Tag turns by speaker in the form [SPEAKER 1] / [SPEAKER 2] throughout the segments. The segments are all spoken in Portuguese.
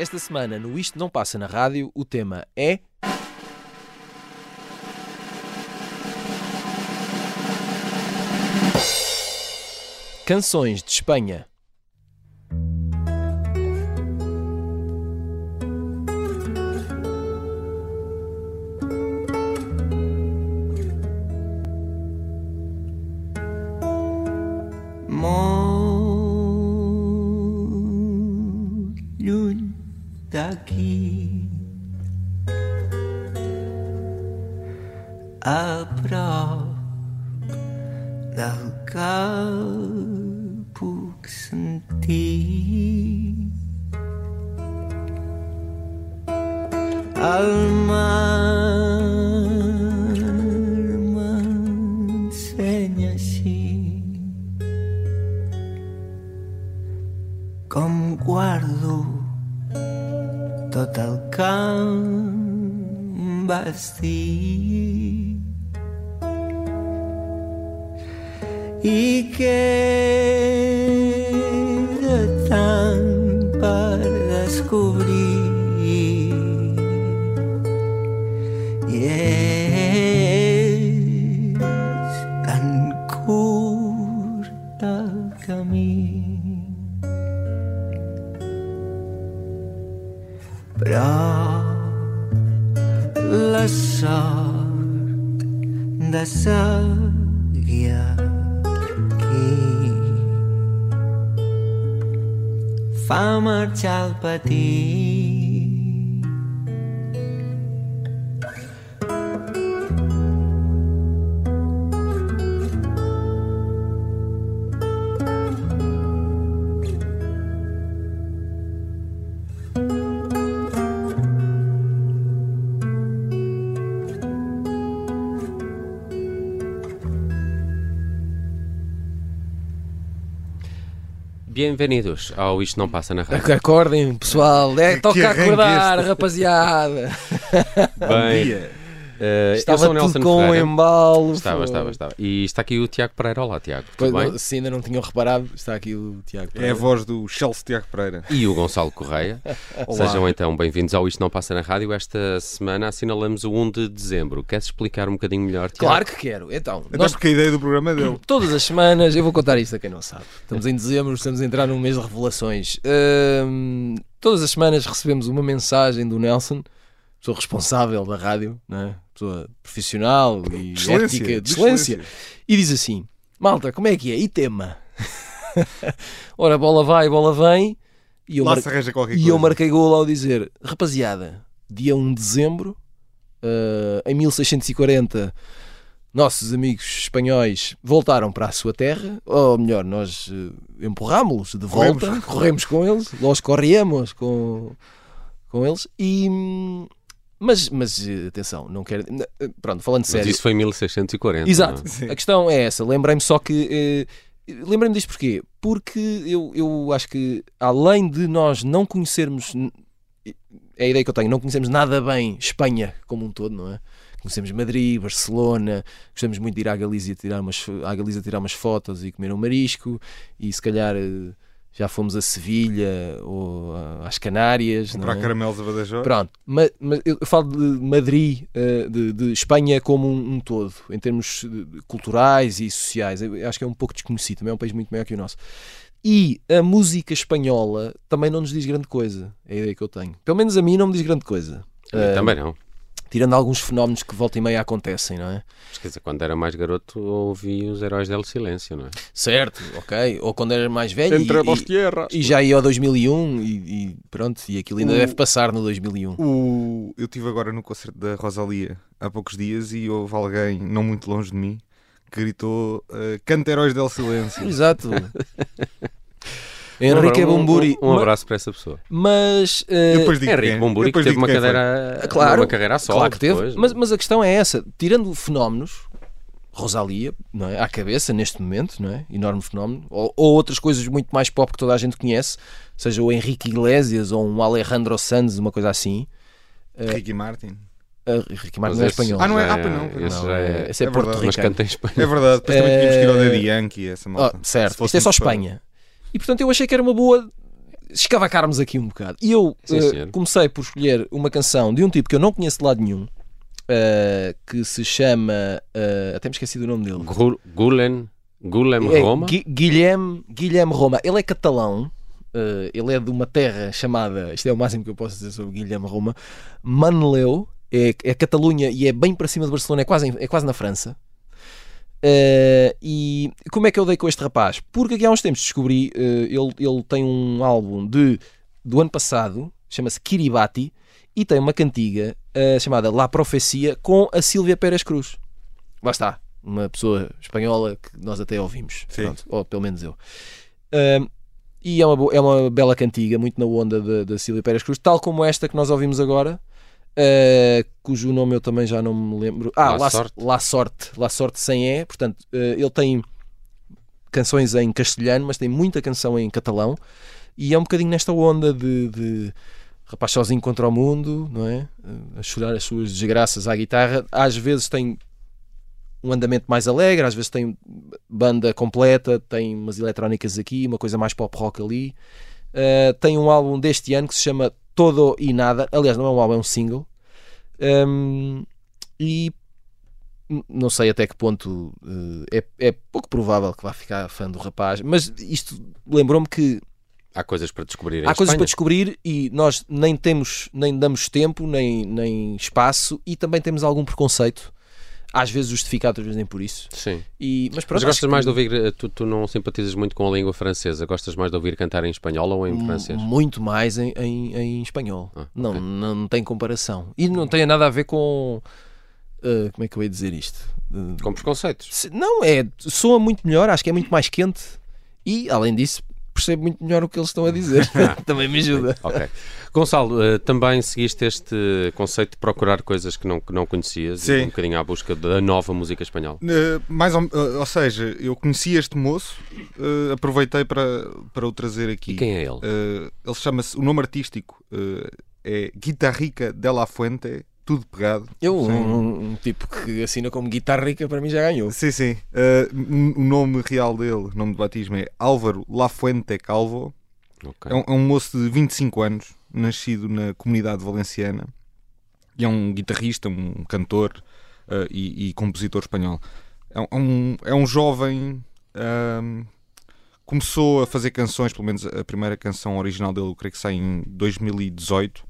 [SPEAKER 1] Esta semana, no Isto Não Passa na Rádio, o tema é. Canções de Espanha.
[SPEAKER 2] A prop del que puc sentir. El mar m'ensenya així com guardo tot el que em vas dir i queda tant per descobrir i és tan curt el camí. Però la sort de seguir আমার চালপাতি
[SPEAKER 3] Bem-vindos ao Isto Não Passa na Rádio.
[SPEAKER 1] Acordem, pessoal. É, toca
[SPEAKER 4] arranque
[SPEAKER 1] acordar, rapaziada.
[SPEAKER 3] Bem, eh, eu
[SPEAKER 1] Estava tudo
[SPEAKER 3] Nelson
[SPEAKER 1] com um
[SPEAKER 3] Ferreira.
[SPEAKER 1] embalo.
[SPEAKER 3] Estava, estava, estava. E está aqui o Tiago Pereira. Olá, Tiago. Tudo bem?
[SPEAKER 1] Se ainda não tinham reparado, está aqui o Tiago.
[SPEAKER 4] É a
[SPEAKER 1] Pereira.
[SPEAKER 4] voz do Chelsea Tiago Pereira.
[SPEAKER 3] E o Gonçalo Correia. Sejam então bem-vindos ao Isto Não Passa na Rádio. Esta semana assinalamos o 1 de dezembro. Queres explicar um bocadinho melhor, Tiago?
[SPEAKER 1] Claro que quero. Então,
[SPEAKER 4] Até
[SPEAKER 1] nós
[SPEAKER 4] porque a ideia do programa é dele.
[SPEAKER 1] Todas as semanas, eu vou contar isto a quem não sabe. Estamos em dezembro, estamos a entrar num mês de revelações. Hum, todas as semanas recebemos uma mensagem do Nelson, pessoa responsável da rádio, né? pessoa profissional e
[SPEAKER 4] Excelência.
[SPEAKER 1] ética de excelência, e diz assim: Malta, como é que é? E tema? Ora, bola vai, bola vem, e eu,
[SPEAKER 4] Lá
[SPEAKER 1] mar-
[SPEAKER 4] se arranja qualquer
[SPEAKER 1] e
[SPEAKER 4] coisa.
[SPEAKER 1] eu marquei gol ao dizer: Rapaziada, dia 1 de dezembro, eh, em 1640, nossos amigos espanhóis voltaram para a sua terra, ou melhor, nós eh, empurrámos-los de volta,
[SPEAKER 4] Corremos.
[SPEAKER 1] corremos com eles, nós corríamos com, com eles, e. Mas, mas eh, atenção, não quero. eh, Pronto, falando
[SPEAKER 3] Mas
[SPEAKER 1] sério.
[SPEAKER 3] isso foi em 1640.
[SPEAKER 1] Exato.
[SPEAKER 3] não é?
[SPEAKER 4] Sim.
[SPEAKER 1] A questão é essa. Lembrei-me só que. eh, Lembrei-me disto porquê? Porque eu, eu acho que, além de nós não conhecermos. É a ideia que eu tenho, não conhecemos nada bem Espanha como um todo, não é? Conhecemos Madrid, Barcelona, gostamos muito de ir à Galícia tirar umas, à Galícia tirar umas fotos e comer um marisco, e se calhar eh, já fomos a Sevilha ou às Canárias. não
[SPEAKER 4] Comprar
[SPEAKER 1] é?
[SPEAKER 4] caramelos a Badajoz.
[SPEAKER 1] Pronto, mas, mas eu falo de Madrid, eh, de, de Espanha como um, um todo, em termos culturais e sociais. Eu acho que é um pouco desconhecido, também é um país muito maior que o nosso. E a música espanhola também não nos diz grande coisa, é a ideia que eu tenho. Pelo menos a mim não me diz grande coisa. Eh,
[SPEAKER 3] Também não.
[SPEAKER 1] Tirando alguns fenómenos que volta e meia acontecem, não é?
[SPEAKER 3] Mas, quer dizer, quando era mais garoto ouvi os Heróis del Silêncio, não é?
[SPEAKER 1] Certo, ok. Ou quando era mais velho
[SPEAKER 4] Entre
[SPEAKER 1] e,
[SPEAKER 4] dos
[SPEAKER 1] e,
[SPEAKER 4] tierras.
[SPEAKER 1] e já ia ao 2001 e, e pronto, e aquilo ainda
[SPEAKER 4] O-
[SPEAKER 1] deve passar no 2001.
[SPEAKER 4] O... Eu estive agora no concerto da Rosalia há poucos dias e houve alguém, não muito longe de mim, que gritou uh, Canta Heróis del Silêncio.
[SPEAKER 1] Exato. Henrique
[SPEAKER 3] Um- um-
[SPEAKER 1] Bumburi.
[SPEAKER 3] Um, um abraço para essa pessoa.
[SPEAKER 1] Mas. eh,
[SPEAKER 4] digo
[SPEAKER 3] Henrique
[SPEAKER 4] quem.
[SPEAKER 3] Bumburi, teve
[SPEAKER 4] digo
[SPEAKER 3] uma cadeira,
[SPEAKER 1] Claro,
[SPEAKER 3] uma carreira a solo.
[SPEAKER 1] claro que teve.
[SPEAKER 3] depois.
[SPEAKER 1] Mas, mas a questão é essa: tirando fenómenos, Rosalia, não é? À cabeça, neste momento, não é? Enorme fenómeno. Ou, ou outras coisas muito mais pop que toda a gente conhece, seja o Henrique Iglesias ou um Alejandro Sanz, uma coisa assim.
[SPEAKER 4] Ricky Martin.
[SPEAKER 1] Uh, Ricky Martin
[SPEAKER 3] Mas
[SPEAKER 1] é
[SPEAKER 3] esse-
[SPEAKER 1] espanhol.
[SPEAKER 4] Ah, não é? Ah, não,
[SPEAKER 3] esse
[SPEAKER 1] Não,
[SPEAKER 3] já
[SPEAKER 1] é-
[SPEAKER 3] é.
[SPEAKER 1] esse é,
[SPEAKER 4] é
[SPEAKER 1] Porto
[SPEAKER 4] verdade.
[SPEAKER 3] Mas canta em espanhol.
[SPEAKER 4] É verdade, depois também tínhamos que ir ao
[SPEAKER 1] Eh,
[SPEAKER 4] Daddy Yankee, essa malta.
[SPEAKER 1] Oh, certo, isto é só Espanha. E portanto eu achei que era uma boa escavacarmos aqui um bocado. E eu
[SPEAKER 3] senhor.
[SPEAKER 1] comecei por escolher uma canção de um tipo que eu não conheço de lado nenhum, eh, que se chama. eh, até me esqueci do nome dele.
[SPEAKER 3] Gu- Gulen, Gulem
[SPEAKER 1] É
[SPEAKER 3] Roma.
[SPEAKER 1] Gui- Guilherme, Guilherme Roma. Ele é catalão. eh, ele é de uma terra chamada, isto é o máximo que eu posso dizer sobre Guilherme Roma, Manleu, é, é Catalunha e é bem para cima de Barcelona, é quase, é quase na França. Eh, e como é que eu dei com este rapaz? Porque aqui há uns tempos descobri, eh, ele, ele tem um álbum de, do ano passado, chama-se Kiribati, e tem uma cantiga eh, chamada La Profecia com a Sílvia Pérez Cruz. Lá está, uma pessoa espanhola que nós até ouvimos. Pronto, ou pelo menos eu. Ahm, e é uma, é uma bela cantiga, muito na onda da Sílvia Pérez Cruz, tal como esta que nós ouvimos agora, ah, cujo nome eu também já não me lembro. Ah,
[SPEAKER 3] La
[SPEAKER 1] La,
[SPEAKER 3] Sorte.
[SPEAKER 1] La Sorte, La Sorte sem E, portanto, ah, ele tem canções em castelhano, mas tem muita canção em catalão, e é um bocadinho nesta onda de, de rapaz sozinho contra o mundo, não é? Ah, A chorar as suas desgraças à guitarra. Às vezes tem um andamento mais alegre, às vezes tem banda completa, tem umas eletrónicas aqui, uma coisa mais pop rock ali. Uh, tem um álbum deste ano que se chama Todo e Nada. Aliás, não é um álbum, é um single. Um, e não sei até que ponto uh, é, é pouco provável que vá ficar fã do rapaz, mas isto lembrou-me que
[SPEAKER 3] Há coisas para descobrir
[SPEAKER 1] há coisas para descobrir e nós nem temos, nem damos tempo, nem, nem espaço e também temos algum preconceito, às vezes justificado, às vezes nem por isso.
[SPEAKER 3] Sim.
[SPEAKER 1] E, mas pronto,
[SPEAKER 3] Mas gostas
[SPEAKER 1] que-
[SPEAKER 3] mais de ouvir, eh, tu, tu não simpatizas muito com a língua francesa, gostas mais de ouvir cantar em espanhol ou em
[SPEAKER 1] M-
[SPEAKER 3] francês?
[SPEAKER 1] Muito mais em, em, em espanhol.
[SPEAKER 3] Ah,
[SPEAKER 1] não,
[SPEAKER 3] ok.
[SPEAKER 1] não, não tem comparação. E não tem nada a ver com. uh, como é que eu ia dizer isto? Uh,
[SPEAKER 3] Com preconceitos.
[SPEAKER 1] se- não, é. Soa muito melhor, acho que é muito mais quente. E, além disso, percebo muito melhor o que eles estão a dizer. Também me ajuda.
[SPEAKER 3] Ok. Gonçalo, eh, também seguiste este conceito de procurar coisas que não, que não conhecias e
[SPEAKER 4] Sim.
[SPEAKER 3] um bocadinho à busca da nova música espanhola.
[SPEAKER 4] Uh, mais ou, uh, ou seja, eu conheci este moço, uh, aproveitei para, para o trazer aqui.
[SPEAKER 3] E quem é ele?
[SPEAKER 4] Uh, ele chama-se, o nome artístico uh, é Guitarrica de la Fuente, tudo pegado.
[SPEAKER 1] Eu, um, um tipo que assina como guitarra rica, para mim já ganhou.
[SPEAKER 4] Sim, sim. Uh, o nome real dele, o nome de batismo é Álvaro Lafuente Calvo.
[SPEAKER 3] Ok.
[SPEAKER 4] É um, é um moço de 25 anos, nascido na comunidade valenciana. E é um guitarrista, um cantor uh, e, e compositor espanhol. É um- é um, é jovem. ahm, começou a fazer canções, pelo menos a primeira canção original dele, eu creio que sai em 2018.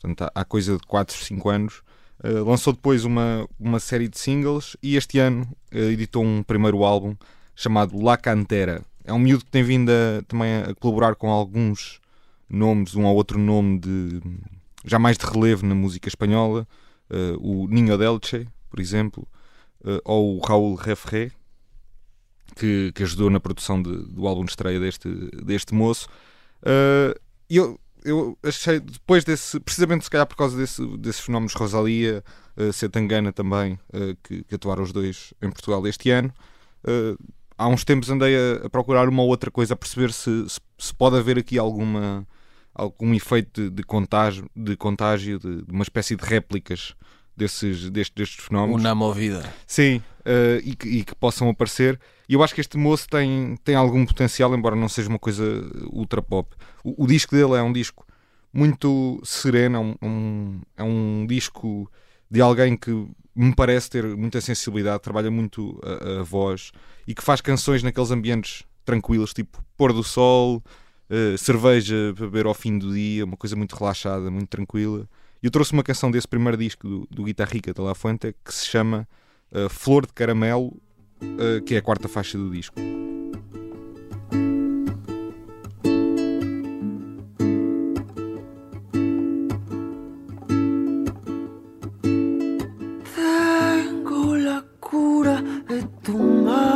[SPEAKER 4] Portanto, há, coisa de 4, 5 anos. Uh, lançou depois uma, uma série de singles e este ano uh, editou um primeiro álbum chamado La Cantera. É um miúdo que tem vindo a, também a colaborar com alguns nomes, um ou outro nome de já mais de relevo na música espanhola, uh, o Ninho Delche, por exemplo, ou o Raul Refré, que, que ajudou na produção de- do álbum de estreia deste, deste moço. E eu, eu achei, depois desse, precisamente se calhar por causa desse, desses fenómenos Rosalia, uh, Setangana também, uh, que, que atuaram os dois em Portugal este ano, uh, há uns tempos andei a, a procurar uma ou outra coisa, a perceber se, se, se pode haver aqui alguma, algum efeito de, de contágio, de, contágio de, de uma espécie de réplicas desses, destes, destes fenómenos.
[SPEAKER 1] Una movida.
[SPEAKER 4] Sim, eh, e, que, e que possam aparecer. E eu acho que este moço tem, tem algum potencial, embora não seja uma coisa ultra pop. O, o disco dele é um disco muito sereno, é um, um- é um disco de alguém que me parece ter muita sensibilidade, trabalha muito a, a voz e que faz canções naqueles ambientes tranquilos, tipo pôr do sol, eh, cerveja para beber ao fim do dia, uma coisa muito relaxada, muito tranquila. E eu trouxe uma canção desse primeiro disco do, do Guitarrica de La Fuente que se chama uh, Flor de Caramelo, uh, que é a quarta faixa do disco.
[SPEAKER 2] Tengo la cura de tu mal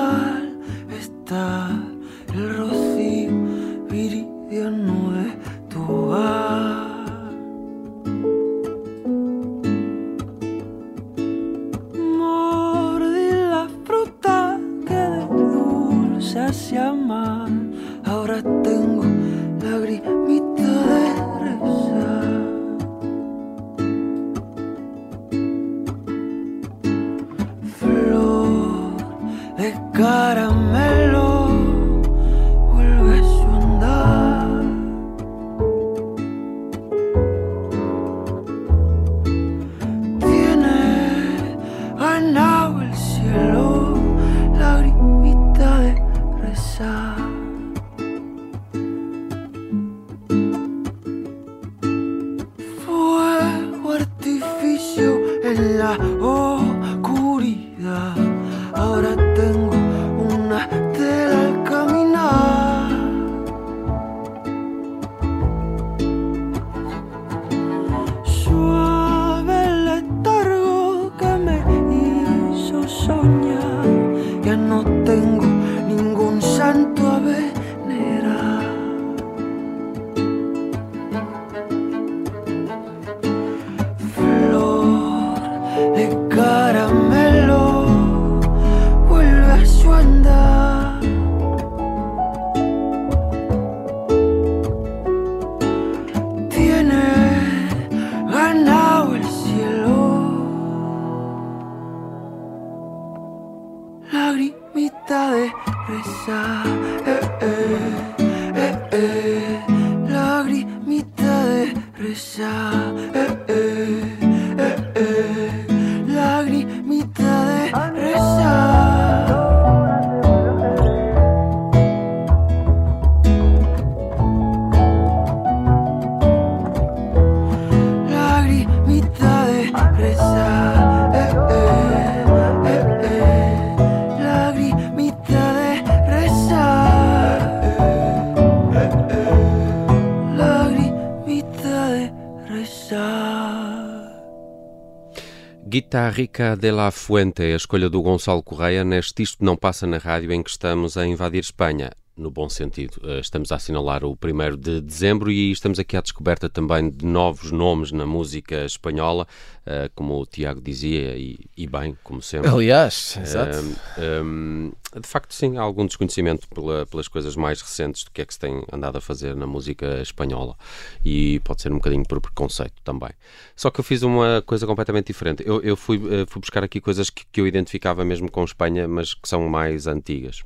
[SPEAKER 3] Guitarrica de la Fuente, a escolha do Gonçalo Correia neste Isto Não Passa na Rádio em que estamos a invadir Espanha. No bom sentido, Eh, estamos a assinalar o 1 de dezembro e estamos aqui à descoberta também de novos nomes na música espanhola, eh, como o Tiago dizia, e, e bem, como sempre.
[SPEAKER 1] Aliás, exato.
[SPEAKER 3] Um, um, de facto, sim, há algum desconhecimento pela- pelas coisas mais recentes do que é que se tem andado a fazer na música espanhola e pode ser um bocadinho por preconceito também. Só que eu fiz uma coisa completamente diferente. Eu, eu fui, eh, fui buscar aqui coisas que, que eu identificava mesmo com Espanha, mas que são mais antigas.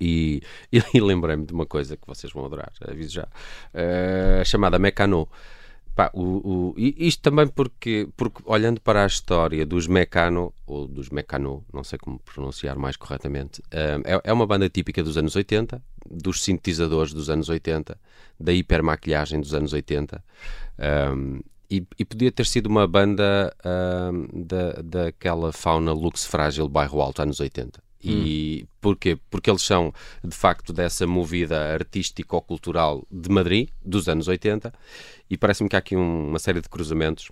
[SPEAKER 3] E, e, lembrei-me de uma coisa que vocês vão adorar, aviso já, eh, chamada Mecano. Pá, o, o- e isto também porque, porque, olhando para a história dos Mecano, ou dos Mecano, não sei como pronunciar mais corretamente, eh, é, é uma banda típica dos anos 80, dos sintetizadores dos anos 80, da hipermaquilhagem dos anos 80. um, e, e podia ter sido uma banda um, da, daquela fauna luxo frágil bairro alto anos 80. E porquê? Porque eles são, de facto, dessa movida artístico-cultural de Madrid, dos anos 80, e parece-me que há aqui um- uma série de cruzamentos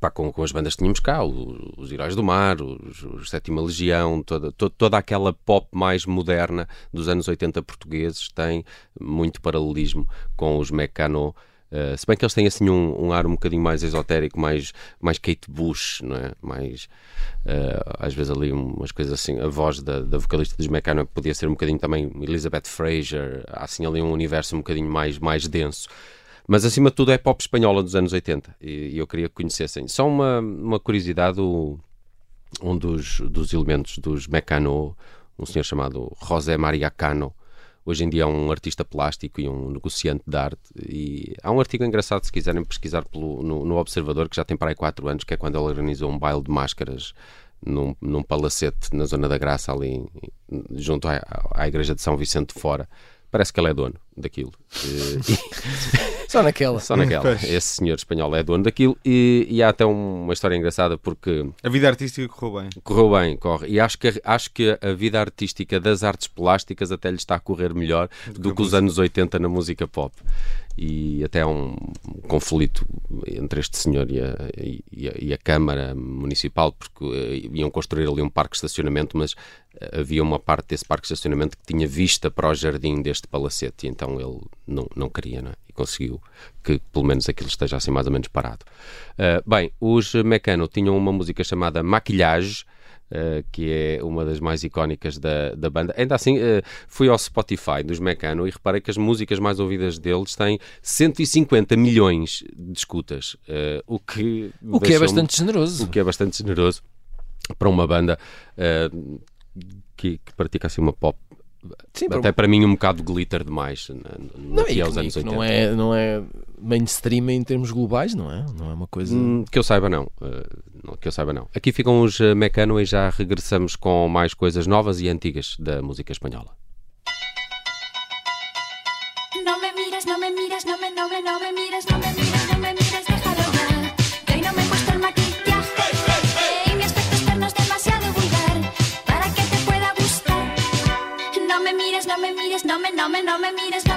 [SPEAKER 3] pá, com, com as bandas que tínhamos cá, o- os Heróis do Mar, os, os Sétima Legião, toda, to- toda aquela pop mais moderna dos anos 80 portugueses tem muito paralelismo com os Mecano. Eh, se bem que eles têm assim um, um ar um bocadinho mais esotérico, mais, mais Kate Bush, não é? Mais, eh, às vezes ali umas coisas assim, a voz da, da vocalista dos Mecano podia ser um bocadinho também Elizabeth Fraser, há assim ali um universo um bocadinho mais, mais denso. Mas acima de tudo é pop espanhola dos anos 80 e, e eu queria que conhecessem. Só uma, uma curiosidade: o- um dos, dos elementos dos Mecano, um senhor chamado José Maria Cano, hoje em dia é um artista plástico e um negociante de arte. E há um artigo engraçado, se quiserem pesquisar pelo, no, no Observador, que já tem para aí 4 anos, que é quando ele organizou um baile de máscaras num, num palacete na Zona da Graça, ali junto à, à Igreja de São Vicente de Fora. Parece que ele é dono daquilo. E-
[SPEAKER 1] Só naquela.
[SPEAKER 3] só naquela.
[SPEAKER 4] Pois.
[SPEAKER 3] Esse senhor espanhol é dono daquilo e, e há até um- uma história engraçada porque
[SPEAKER 4] A vida artística correu bem.
[SPEAKER 3] correu bem, corre. E acho que, a- acho que a vida artística das artes plásticas até lhe está a correr melhor do que os anos 80 na música pop. E até há um conflito entre este senhor e a, e a- e a Câmara Municipal, porque eh, iam construir ali um parque de estacionamento, mas eh, havia uma parte desse parque de estacionamento que tinha vista para o jardim deste palacete, e então ele não, não queria, não é? E conseguiu que pelo menos aquilo esteja assim mais ou menos parado. Ah, bem, os Mecano tinham uma música chamada Maquilhage, Uh, que é uma das mais icónicas da, da banda. Ainda assim, uh, fui ao Spotify dos Mecano e reparei que as músicas mais ouvidas deles têm 150 milhões de escutas, uh, o que
[SPEAKER 1] O que é bastante generoso.
[SPEAKER 3] o que é bastante generoso para uma banda uh, que, que pratica assim uma pop.
[SPEAKER 1] Sim,
[SPEAKER 3] Até para mim um bocado glitter demais
[SPEAKER 1] não,
[SPEAKER 3] que é os
[SPEAKER 1] que-
[SPEAKER 3] anos
[SPEAKER 1] que
[SPEAKER 3] 80.
[SPEAKER 1] não é, não é mainstream em termos globais, não é? Não é uma coisa.
[SPEAKER 3] Hum, que eu saiba não. Uh, não. Que eu saiba não. Aqui ficam os uh, Mecano e já regressamos com mais coisas novas e antigas da música espanhola.
[SPEAKER 5] No me mires, no me mires, no me, no me, no me mires, no me mires, no me mires, déjalo ya. Que hoy no me he puesto el maquillaje no me, no me, no me mires, no me mires,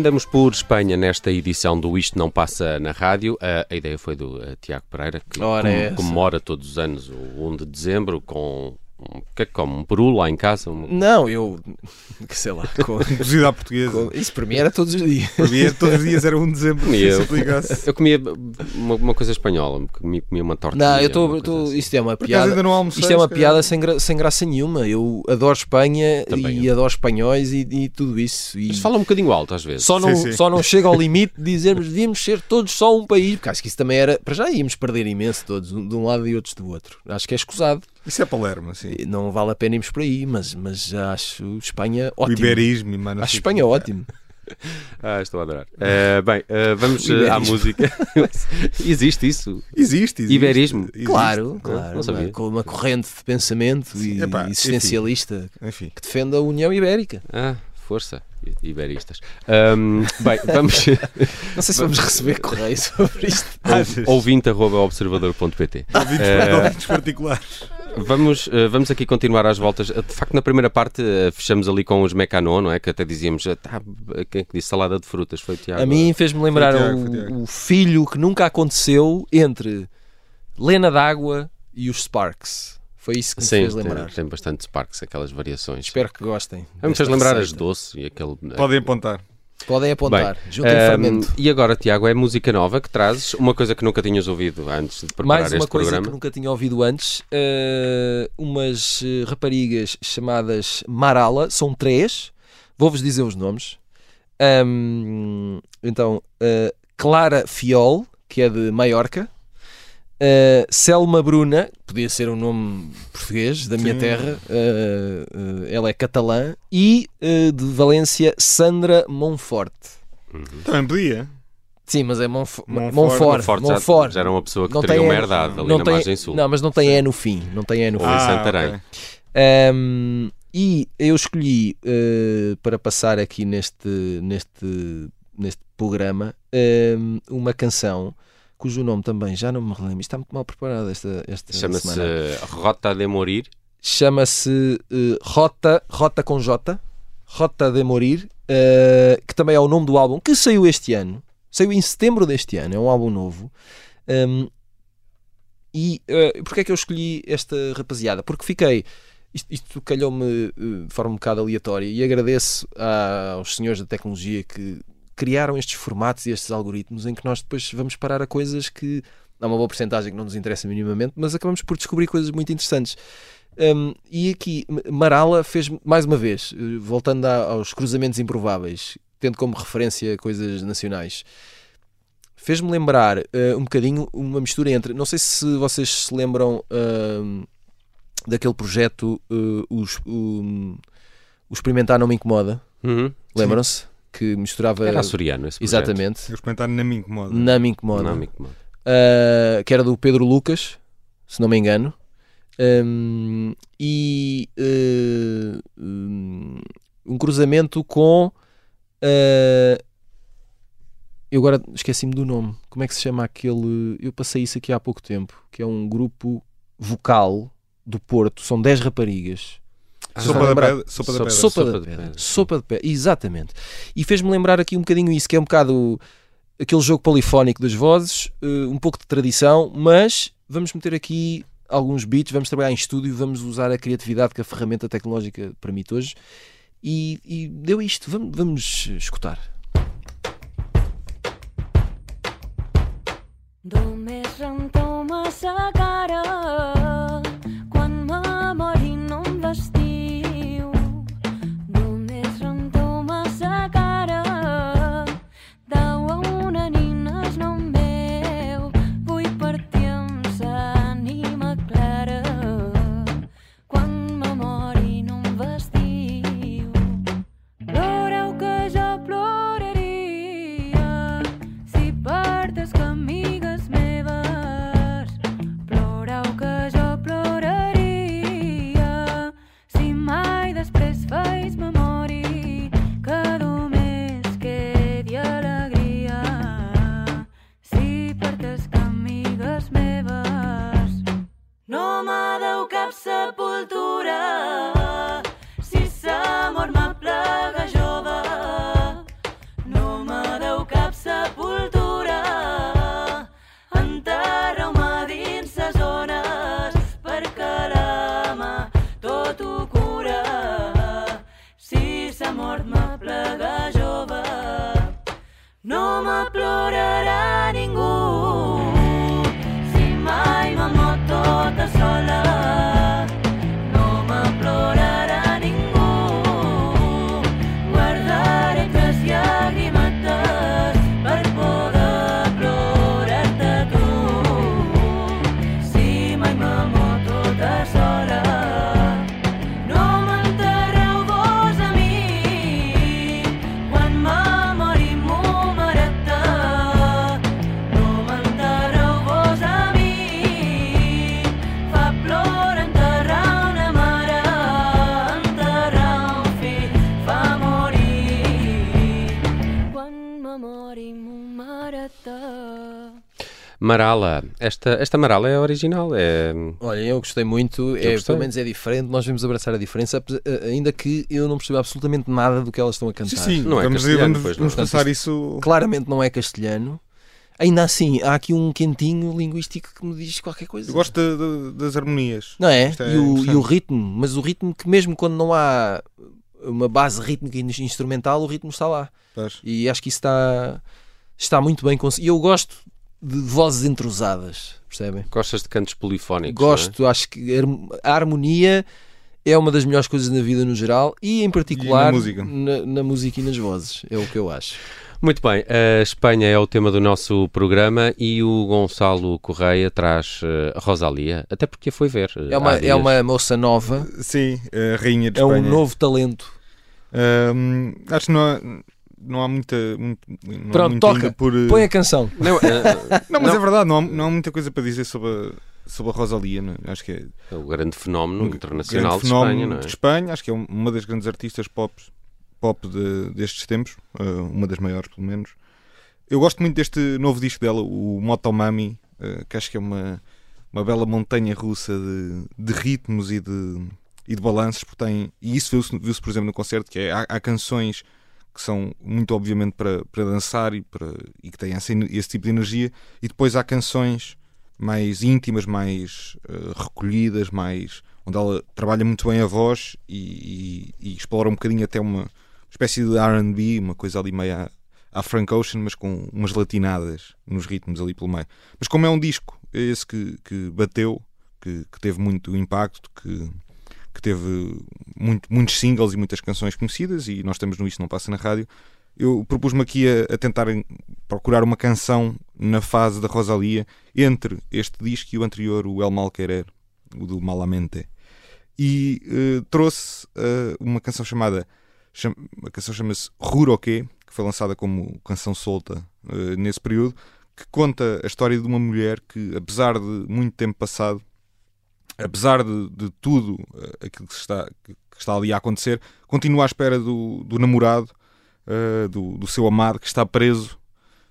[SPEAKER 3] Andamos por Espanha nesta edição do Isto Não Passa na Rádio. A, ideia foi do eh, Tiago Pereira, que
[SPEAKER 1] Ora, é
[SPEAKER 3] comemora todos os anos o 1 de dezembro com que é que come? um peru lá em casa. um-
[SPEAKER 1] Não, eu. Sei lá. com-
[SPEAKER 4] Cozida à portuguesa.
[SPEAKER 1] com- isso para mim era todos os dias.
[SPEAKER 4] Para mim, todos os dias era 1 de dezembro. Se
[SPEAKER 3] eu-. Eu comia uma, uma coisa espanhola, comia, comia uma torta.
[SPEAKER 1] Não, eu estou.
[SPEAKER 3] assim.
[SPEAKER 1] Isto é uma piada.
[SPEAKER 4] ainda não almocei.
[SPEAKER 1] Isto é uma
[SPEAKER 4] calhar.
[SPEAKER 1] piada sem, gra- sem graça nenhuma. Eu adoro Espanha
[SPEAKER 3] Também
[SPEAKER 1] e
[SPEAKER 3] eu.
[SPEAKER 1] adoro espanhóis e, e tudo isso. E
[SPEAKER 3] Mas fala um bocadinho alto às vezes.
[SPEAKER 1] só, não,
[SPEAKER 4] Sim, sim.
[SPEAKER 1] só não chega ao limite de dizermos devíamos ser todos só um país, porque acho que isso também era. Para já íamos perder imenso todos, um de um lado e outros do outro. Acho que é escusado.
[SPEAKER 4] Isso é Palermo, assim.
[SPEAKER 1] E Não vale a pena irmos por aí, mas, mas acho Espanha
[SPEAKER 4] O
[SPEAKER 1] ótimo.
[SPEAKER 4] iberismo e mano.
[SPEAKER 1] Acho Espanha ótimo.
[SPEAKER 3] Ah, estou a adorar. Eh, bem, eh, vamos eh, à
[SPEAKER 1] Iberismo.
[SPEAKER 3] música. existe isso?
[SPEAKER 4] Existe, existe.
[SPEAKER 3] Iberismo.
[SPEAKER 4] Existe.
[SPEAKER 1] Claro,
[SPEAKER 3] Não,
[SPEAKER 1] claro.
[SPEAKER 3] não sabia.
[SPEAKER 1] uma, com uma corrente de pensamento e
[SPEAKER 4] Epá,
[SPEAKER 1] existencialista
[SPEAKER 4] Enfim.
[SPEAKER 1] que defende a União Ibérica.
[SPEAKER 3] Ah, força. Iberistas. Ahm, bem, vamos.
[SPEAKER 1] Não sei se vamos receber correio sobre isto.
[SPEAKER 3] Ouvinte.observador.pt
[SPEAKER 4] Ouvintes, ouvintes particulares.
[SPEAKER 3] Vamos, eh, vamos aqui continuar às voltas. Eh, De facto, na primeira parte eh, fechamos ali com os Mecanon, não é? Que até dizíamos, tá, quem é que disse salada de frutas? Foi o Tiago.
[SPEAKER 1] A mim fez-me lembrar
[SPEAKER 4] Tiago,
[SPEAKER 1] o, o filho que nunca aconteceu entre Lena d'Água e os Sparks. Foi isso que me
[SPEAKER 3] Sim,
[SPEAKER 1] fez
[SPEAKER 3] tem,
[SPEAKER 1] lembrar.
[SPEAKER 3] tem bastante Sparks, aquelas variações.
[SPEAKER 1] Espero que gostem.
[SPEAKER 3] Me fez lembrar as
[SPEAKER 1] receita.
[SPEAKER 3] doces e aquele.
[SPEAKER 4] Podem apontar.
[SPEAKER 1] Podem apontar.
[SPEAKER 3] Bem,
[SPEAKER 1] Juntem
[SPEAKER 3] Ahm,
[SPEAKER 1] fermento.
[SPEAKER 3] e agora, Tiago, é música nova que trazes, uma coisa que nunca tinhas ouvido antes de preparar
[SPEAKER 1] Mais uma coisa
[SPEAKER 3] programa.
[SPEAKER 1] que nunca tinha ouvido antes: eh, umas eh, raparigas chamadas Marala, são três, vou-vos dizer os nomes. Ahm, então, eh, Clara Fiol, que é de Maiorca, eh, Selma Bruna, podia ser um nome português da minha
[SPEAKER 4] Sim.
[SPEAKER 1] terra, eh, eh, ela é catalã, e de Valência, Sandra Monforte.
[SPEAKER 4] Também podia.
[SPEAKER 1] Sim, mas é Monf
[SPEAKER 4] Monfort.
[SPEAKER 1] Monfort.
[SPEAKER 3] Já,
[SPEAKER 1] Monfort.
[SPEAKER 3] já era uma pessoa que
[SPEAKER 1] Não
[SPEAKER 3] teria uma
[SPEAKER 1] E-
[SPEAKER 3] herdade ali
[SPEAKER 1] não
[SPEAKER 3] na
[SPEAKER 1] tem-
[SPEAKER 3] margem sul.
[SPEAKER 1] Não, mas não tem E no fim. Não tem E no fim.
[SPEAKER 3] em Santarém.
[SPEAKER 4] ok.
[SPEAKER 1] Um, e eu escolhi uh, para passar aqui neste, neste, neste programa um, uma canção cujo nome também já não me relembro. Está muito mal preparado esta, esta
[SPEAKER 3] Chama-se
[SPEAKER 1] semana.
[SPEAKER 3] Rota de Morir.
[SPEAKER 1] Chama-se eh, Rota, Rota com J, Rota de Morir, eh, que também é o nome do álbum que saiu este ano. Saiu em setembro deste ano, é um álbum novo. Um, e uh, porquê é que eu escolhi esta rapaziada? Porque fiquei. Isto, isto calhou-me eh, de forma um bocado aleatória e agradeço a- aos senhores da tecnologia que criaram estes formatos e estes algoritmos em que nós depois vamos parar a coisas que há uma boa porcentagem que não nos interessa minimamente, mas acabamos por descobrir coisas muito interessantes. Um, e aqui, Marala fez mais uma vez, eh, voltando a- aos cruzamentos improváveis, tendo como referência coisas nacionais, fez-me lembrar eh, um bocadinho uma mistura entre. Não sei se vocês se lembram ahm, daquele projeto eh, os, o, o Experimentar Não Me Incomoda.
[SPEAKER 3] Uhum.
[SPEAKER 1] Lembram-se? Que misturava.
[SPEAKER 3] Era açoriano esse projeto.
[SPEAKER 1] Exatamente.
[SPEAKER 4] Eu experimentar na incomoda.
[SPEAKER 1] Me incomoda.
[SPEAKER 3] Não me incomoda.
[SPEAKER 1] Uh, que era do Pedro Lucas, se não me engano. Um, e uh, um, um cruzamento com. uh, eu agora esqueci-me do nome. Como é que se chama aquele. Eu passei isso aqui há pouco tempo. Que é um grupo vocal do Porto. São 10 raparigas.
[SPEAKER 4] Sopa,
[SPEAKER 1] Só
[SPEAKER 4] da
[SPEAKER 1] lembrar-
[SPEAKER 4] pedra, sopa da
[SPEAKER 3] Sopa-
[SPEAKER 4] pedra.
[SPEAKER 1] Sopa,
[SPEAKER 3] Sopa
[SPEAKER 1] da
[SPEAKER 3] de
[SPEAKER 1] pedra. Sopa de pedra, exatamente. E fez-me lembrar aqui um bocadinho isso, que é um bocado aquele jogo polifónico das vozes, eh, um pouco de tradição, mas vamos meter aqui alguns beats, vamos trabalhar em estúdio, vamos usar a criatividade que a ferramenta tecnológica permite hoje. E, e deu isto, vamos, vamos escutar.
[SPEAKER 6] Només
[SPEAKER 3] Marala. Esta, esta Marala é original. É...
[SPEAKER 1] Olha, eu gostei muito, é,
[SPEAKER 3] gostei.
[SPEAKER 1] pelo menos é diferente, nós vamos abraçar a diferença, ainda que eu não percebo absolutamente nada do que elas estão a cantar.
[SPEAKER 4] Sim, sim.
[SPEAKER 3] Não é
[SPEAKER 4] vamos,
[SPEAKER 3] castelhano,
[SPEAKER 4] vamos,
[SPEAKER 3] pois
[SPEAKER 1] Portanto,
[SPEAKER 4] passar isso.
[SPEAKER 1] Claramente não é castelhano. Ainda assim, há aqui um quentinho linguístico que me diz qualquer coisa.
[SPEAKER 4] Eu gosto de- de- das harmonias.
[SPEAKER 1] Não é?
[SPEAKER 4] É
[SPEAKER 1] e, o, e o ritmo, mas o ritmo que mesmo quando não há uma base rítmica e instrumental, o ritmo está lá.
[SPEAKER 4] Estás?
[SPEAKER 1] E acho que isso está, está muito bem conseguido. E eu gosto de vozes entrosadas, percebem?
[SPEAKER 3] Gostas de cantos polifónicos? é?
[SPEAKER 1] Gosto, acho que a harm- a harmonia é uma das melhores coisas na vida no geral e em particular
[SPEAKER 4] música.
[SPEAKER 1] na, na música e nas vozes. É o que eu acho.
[SPEAKER 3] Muito bem, a Espanha é o tema do nosso programa e o Gonçalo Correia traz eh, Rosalia, até porque a foi ver. eh,
[SPEAKER 1] É uma, é uma moça nova,
[SPEAKER 4] Sim, a rainha de
[SPEAKER 1] é um
[SPEAKER 4] Espanha.
[SPEAKER 1] novo talento.
[SPEAKER 4] Ahm, acho que não há, não há muita. Muito, não há
[SPEAKER 1] Pronto,
[SPEAKER 4] muito
[SPEAKER 1] toca.
[SPEAKER 4] Por, eh,
[SPEAKER 1] Põe a canção.
[SPEAKER 3] Não, eh,
[SPEAKER 4] Não, mas
[SPEAKER 3] Não.
[SPEAKER 4] é verdade, não há, não há muita coisa para dizer sobre a, sobre a Rosalia. não é? Acho que é
[SPEAKER 3] é o grande fenómeno
[SPEAKER 4] um
[SPEAKER 3] internacional
[SPEAKER 4] grande
[SPEAKER 3] de Espanha,
[SPEAKER 4] fenómeno
[SPEAKER 3] não é?
[SPEAKER 4] de Espanha. Acho que é um- uma das grandes artistas pop, pop de- destes tempos, eh, uma das maiores, pelo menos. eu gosto muito deste novo disco dela, o Motomami, que acho que é uma, uma bela montanha russa de, de ritmos e de, e de balanços, porque tem, e isso viu-se, viu-se, por exemplo, no concerto, que é, há, há canções que são muito obviamente para, para dançar e, para, e que têm esse, tipo de energia, e depois há canções mais íntimas, mais eh, recolhidas, mais onde ela trabalha muito bem a voz e, e- e explora um bocadinho até uma espécie de R&B, uma coisa ali meio à, à Frank Ocean, mas com umas latinadas nos ritmos ali pelo meio. Mas como é um disco esse que, que bateu, que, que teve muito impacto, que, que teve muito- muitos singles e muitas canções conhecidas, e nós temos no Isto Não Passa na Rádio, eu propus-me aqui a, a tentar procurar uma canção na fase da Rosalia entre este disco e o anterior, o El Mal Querer, o do Malamente. E eh, trouxe eh, uma canção chamada. cham- a canção chama-se Ruroque, que foi lançada como canção solta eh, nesse período, que conta a história de uma mulher que, apesar de muito tempo passado, apesar de, de tudo eh, aquilo que está, que está ali a acontecer, continua à espera do, do namorado, eh, do, do seu amado, que está preso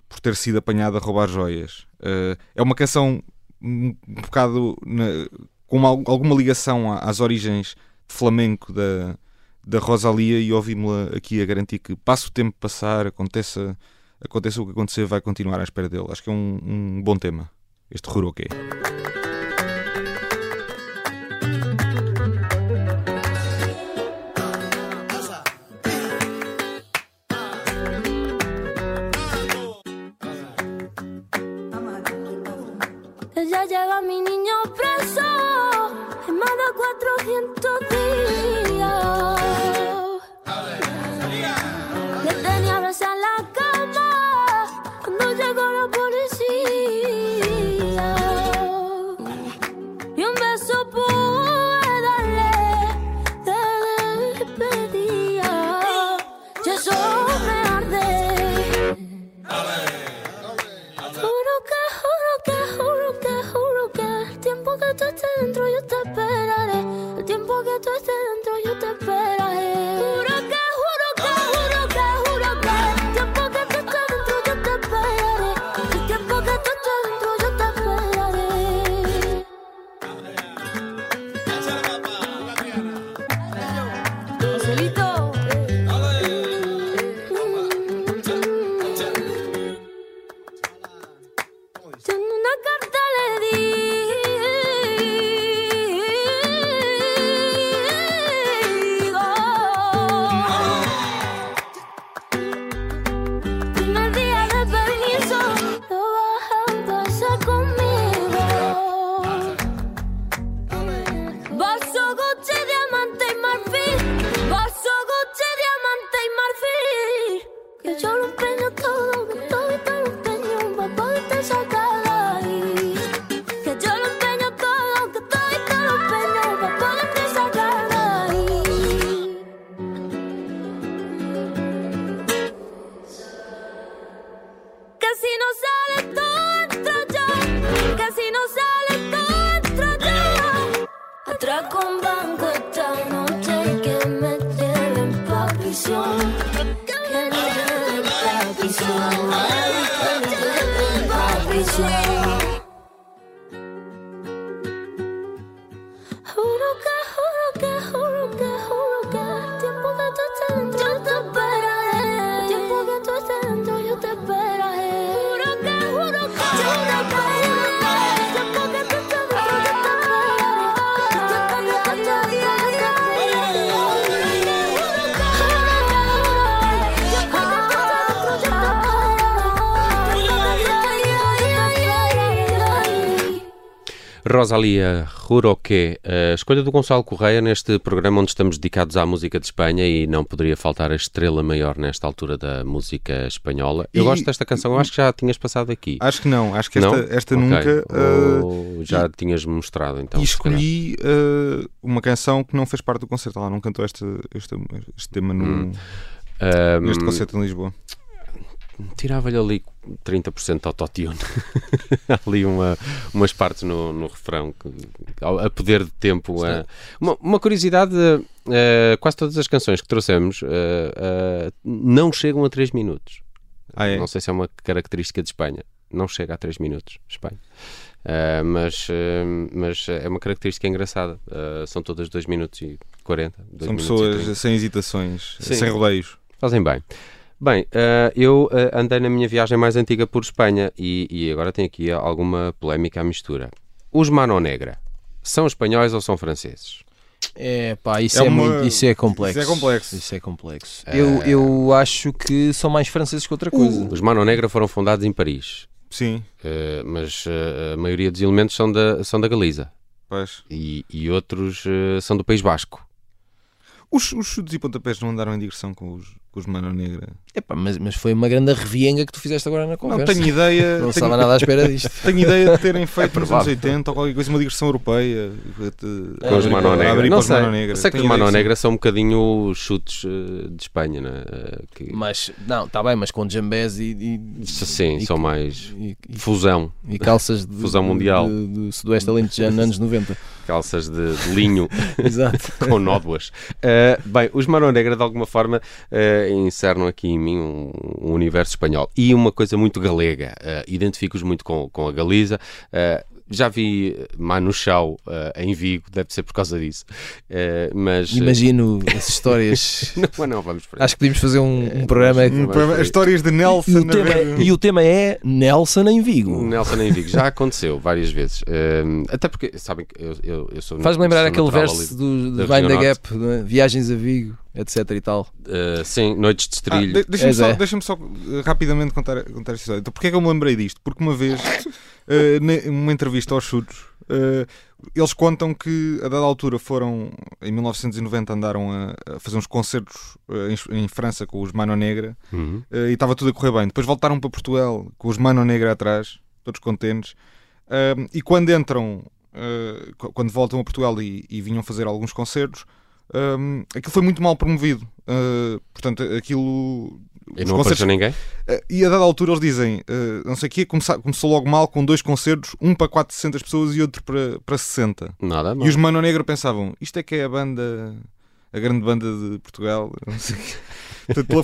[SPEAKER 4] por ter sido apanhado a roubar joias. Eh, é uma canção um, bocado na- com al- alguma ligação às origens de flamenco da, da Rosalia e ouvimos-la aqui a garantir que passe o tempo passar, aconteça, aconteça o que acontecer, vai continuar à espera dele. Acho que é um, um bom tema, este Ruroque.
[SPEAKER 5] otra con banco.
[SPEAKER 3] Rosalia Ruroque, a escolha do Gonçalo Correia neste programa onde estamos dedicados à música de Espanha e não poderia faltar a estrela maior nesta altura da música espanhola. Eu
[SPEAKER 4] E-
[SPEAKER 3] gosto desta canção, eu acho que já a tinhas passado aqui.
[SPEAKER 4] Acho que não, acho que esta,
[SPEAKER 3] não?
[SPEAKER 4] esta
[SPEAKER 3] Ok.
[SPEAKER 4] nunca.
[SPEAKER 3] Ou já tinhas mostrado então.
[SPEAKER 4] e escolhi eh, uma canção que não fez parte do concerto. Ela não cantou este, este, este tema no,
[SPEAKER 3] Hum.
[SPEAKER 4] Neste concerto em Lisboa.
[SPEAKER 3] Tirava-lhe ali 30% de autotune. ali uma, umas partes no, no refrão que, a poder de tempo. eh, uma, uma curiosidade: eh, quase todas as canções que trouxemos eh, eh, não chegam a 3 minutos.
[SPEAKER 4] Ah, é?
[SPEAKER 3] Não sei se é uma característica de Espanha. Não chega a 3 minutos, Espanha. Mas, mas é uma característica engraçada. São todas 2 minutos e 40. dois
[SPEAKER 4] São pessoas
[SPEAKER 3] 30.
[SPEAKER 4] sem hesitações,
[SPEAKER 3] Sim.
[SPEAKER 4] sem rodeios.
[SPEAKER 3] Fazem bem. Bem, ah, eu ah, andei na minha viagem mais antiga por Espanha e, e agora tem aqui alguma polémica à mistura. Os Mano Negra são espanhóis ou são franceses?
[SPEAKER 1] É pá, isso
[SPEAKER 4] É
[SPEAKER 1] é,
[SPEAKER 4] uma-
[SPEAKER 1] muito, isso é complexo.
[SPEAKER 4] isso é complexo.
[SPEAKER 1] Isso é complexo. Eu, eu acho que são mais franceses que outra coisa.
[SPEAKER 3] Os Mano Negra foram fundados em Paris,
[SPEAKER 4] Sim,
[SPEAKER 3] ah, mas ah, a maioria dos elementos são da, são da Galiza
[SPEAKER 4] pois.
[SPEAKER 3] e, e outros são do País Basco.
[SPEAKER 4] Os, os chutes e pontapés não andaram em digressão com os, com os Mano Negra.
[SPEAKER 1] Epá, mas, mas foi uma grande revienga que tu fizeste agora na
[SPEAKER 4] Não
[SPEAKER 1] conversa.
[SPEAKER 4] tenho ideia.
[SPEAKER 1] Não
[SPEAKER 4] tenho,
[SPEAKER 1] estava nada à espera disto.
[SPEAKER 4] tenho ideia de terem feito nos anos
[SPEAKER 3] provável.
[SPEAKER 4] 80 ou qualquer coisa, uma digressão europeia.
[SPEAKER 3] Com os Mano Negra. Não sei,
[SPEAKER 4] Mano Negra.
[SPEAKER 3] sei que os Mano Negra são um bocadinho os chutes ah, de Espanha, né? Ah, que,
[SPEAKER 1] Mas, não, está bem, mas com jambés e, e,
[SPEAKER 3] sim,
[SPEAKER 1] e-
[SPEAKER 3] são mais
[SPEAKER 1] e, e-
[SPEAKER 3] fusão.
[SPEAKER 1] e calças de,
[SPEAKER 3] Fusão mundial.
[SPEAKER 1] de- do Sudoeste Alentejano, anos 90.
[SPEAKER 3] calças de, de linho
[SPEAKER 1] Exato.
[SPEAKER 3] com nódoas. Uh, bem, os Mano Negra de alguma forma uh, incernam aqui em mim um, um universo espanhol e uma coisa muito galega. Uh, Identifico-os muito com, com a Galiza. Uh, já vi Manu Chao uh, em Vigo, deve ser por causa disso. Uh, mas.
[SPEAKER 1] Imagino as histórias.
[SPEAKER 3] Não, não, vamos para
[SPEAKER 1] Acho que podíamos fazer um, um programa.
[SPEAKER 4] Um programa- as histórias de Nelson.
[SPEAKER 1] E o, tema, e o tema é Nelson em Vigo.
[SPEAKER 3] Nelson em Vigo já aconteceu várias vezes. Uh, até porque, sabem que eu, eu, eu sou.
[SPEAKER 1] Faz-me lembrar
[SPEAKER 3] sou
[SPEAKER 1] aquele verso
[SPEAKER 3] ali.
[SPEAKER 1] do, do da
[SPEAKER 3] Região
[SPEAKER 1] Gap, não é? Viagens a Vigo, etc e tal.
[SPEAKER 3] Uh, sim, Noites de
[SPEAKER 4] Ah,
[SPEAKER 3] Estrilho.
[SPEAKER 4] de- Deixa-me só,
[SPEAKER 1] é.
[SPEAKER 4] deixa só uh, rapidamente contar, contar esta história. Então, porquê é que eu me lembrei disto? Porque uma vez, numa entrevista aos chutos, uh, eles contam que a dada altura foram, em 1990, andaram a, a fazer uns concertos uh, em, em França com os Mano Negra
[SPEAKER 3] Uhum.
[SPEAKER 4] uh, e estava tudo a correr bem. Depois voltaram para Portugal com os Mano Negra atrás, todos contentes. E quando entram, qu- quando voltam a Portugal e, e vinham fazer alguns concertos, um, aquilo foi muito mal promovido. Uh, portanto, aquilo.
[SPEAKER 3] E não
[SPEAKER 4] concertos-
[SPEAKER 3] apareceu ninguém?
[SPEAKER 4] Uh, e a dada altura eles dizem, uh, não sei o quê, começou logo mal com dois concertos, um para 400 pessoas e outro para, para 60.
[SPEAKER 3] Nada,
[SPEAKER 4] E os Mano Negro pensavam, isto é que é a banda, a grande banda de Portugal. não sei o quê.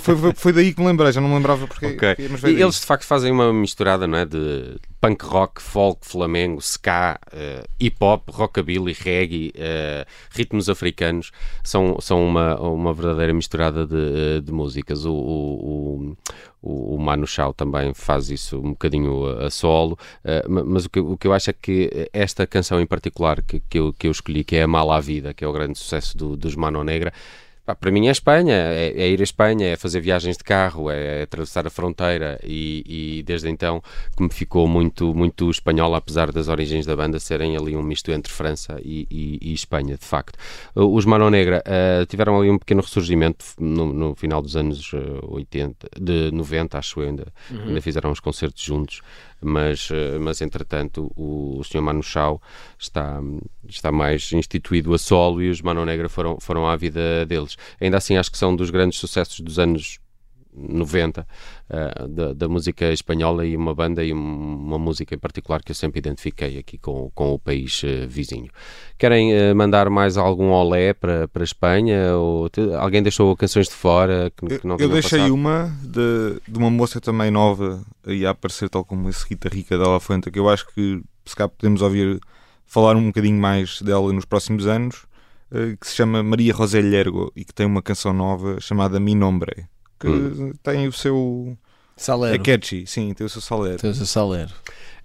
[SPEAKER 4] Foi, foi, foi daí que me lembrei, já não me lembrava porque.
[SPEAKER 3] Ok.
[SPEAKER 4] porque- mas
[SPEAKER 3] E eles de facto fazem uma misturada não é? de punk rock, folk, flamengo, ska, eh, hip hop, rockabilly, reggae, eh, ritmos africanos. São, são uma, uma verdadeira misturada de, eh, de músicas. O, o, o, o Manu Chao também faz isso um bocadinho a, a solo. ma- mas o que, o que eu acho é que esta canção em particular que, que, eu, que eu escolhi, que é A Mala à Vida, que é o grande sucesso do- dos Mano Negra. Para mim é Espanha, é, é ir à Espanha, é fazer viagens de carro, é atravessar a fronteira e, e desde então que me ficou muito, muito espanhol, apesar das origens da banda serem ali um misto entre França e, e- e Espanha, de facto. Os Mano Negra eh, tiveram ali um pequeno ressurgimento no, no final dos anos eh, 80, de 90, acho eu, ainda, ainda fizeram uns concertos juntos, mas, eh, mas entretanto o, o Sr. Manu Chao está, está mais instituído a solo e os Mano Negra foram, foram à vida deles. Ainda assim, acho que são dos grandes sucessos dos anos 90 eh, da, da música espanhola e uma banda e um- uma música em particular que eu sempre identifiquei aqui com, com o país eh, vizinho. Querem eh, mandar mais algum olé para, para a Espanha? Ou te- alguém deixou canções de fora que,
[SPEAKER 4] Eu,
[SPEAKER 3] que não
[SPEAKER 4] eu deixei
[SPEAKER 3] passado?
[SPEAKER 4] uma de, de uma moça também nova aí a aparecer, tal como esse Rita Rica da La Fuente, que eu acho que se cá podemos ouvir falar um bocadinho mais dela nos próximos anos, que se chama Maria José Llergo e que tem uma canção nova chamada Mi Nombre, que
[SPEAKER 3] Hum.
[SPEAKER 4] tem o seu. É
[SPEAKER 1] Salero.
[SPEAKER 4] catchy, sim, tem o seu salero.
[SPEAKER 1] Tens o Salero.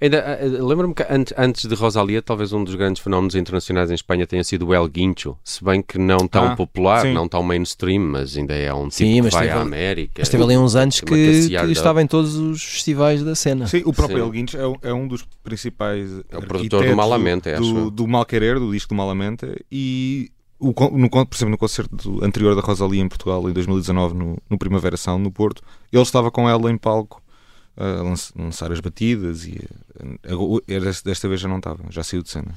[SPEAKER 3] Ainda, eh, Lembro-me que antes, antes de Rosalia, talvez um dos grandes fenómenos internacionais em Espanha tenha sido o El Guincho, se bem que não tão
[SPEAKER 4] Ah,
[SPEAKER 3] popular,
[SPEAKER 4] sim.
[SPEAKER 3] não tão mainstream, mas ainda é um tipo
[SPEAKER 1] Sim,
[SPEAKER 3] que
[SPEAKER 1] mas
[SPEAKER 3] vai
[SPEAKER 1] teve-
[SPEAKER 3] à América.
[SPEAKER 1] Mas teve ali uns anos que, que estava em todos os festivais da cena.
[SPEAKER 4] Sim, o próprio
[SPEAKER 3] Sim.
[SPEAKER 4] El Guincho é, um- é um dos principais
[SPEAKER 3] É o produtor do Malamente, acho eu.
[SPEAKER 4] do, do Malquerer, do disco do Malamente, e o, no, por exemplo, no concerto anterior da Rosalia em Portugal, em 2019, no, no Primavera Sound, no Porto, ele estava com ela em palco a lanç- lançar as batidas e a- a- desta- desta vez já não estava, já saiu de cena.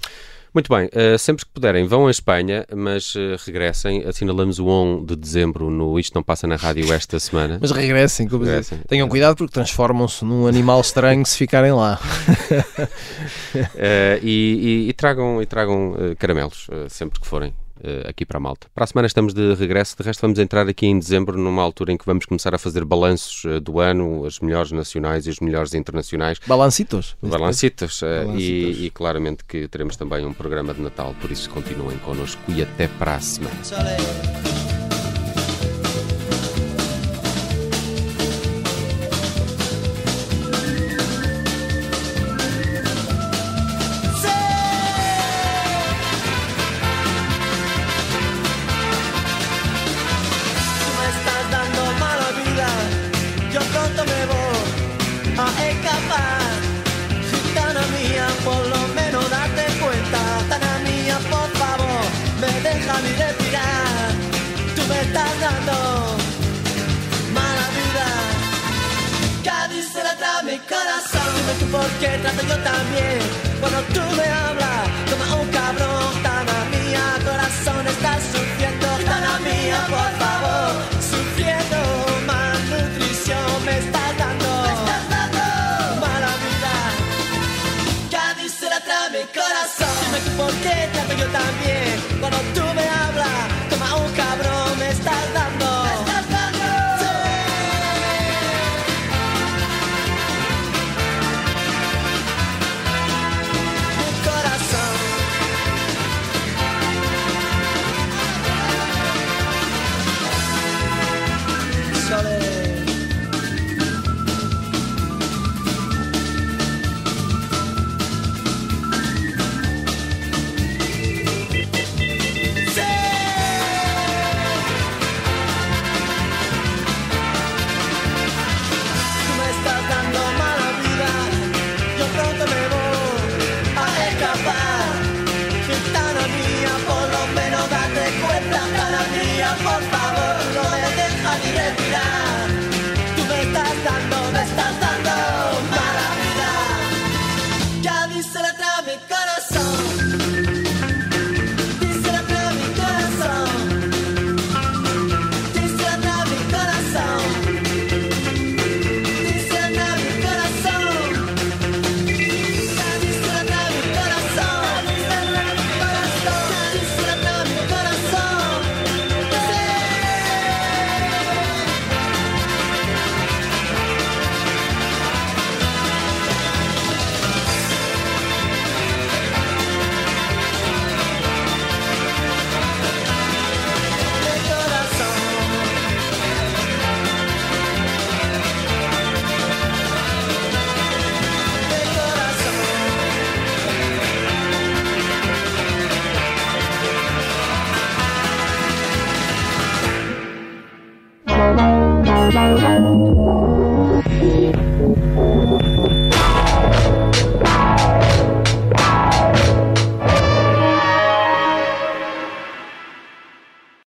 [SPEAKER 3] Muito bem, eh, sempre que puderem, vão à Espanha, mas eh, regressem. Assinalamos o 1 de dezembro no Isto Não Passa na Rádio esta semana.
[SPEAKER 1] Mas regressem, como dizer,
[SPEAKER 3] Regressem.
[SPEAKER 1] tenham cuidado porque transformam-se num animal estranho se ficarem lá.
[SPEAKER 3] Eh, e, e- e tragam, e tragam caramelos, sempre que forem. Eh, aqui para a Malta. Para a semana estamos de regresso, de resto vamos entrar aqui em dezembro, numa altura em que vamos começar a fazer balanços eh, do ano, as melhores nacionais e os melhores internacionais.
[SPEAKER 1] Balancitos.
[SPEAKER 3] Balancitos, eh,
[SPEAKER 4] Balancitos.
[SPEAKER 3] E, e claramente que teremos também um programa de Natal, por isso continuem connosco e até para a semana.
[SPEAKER 7] Dime tú por qué trato yo también. Cuando tú me hablas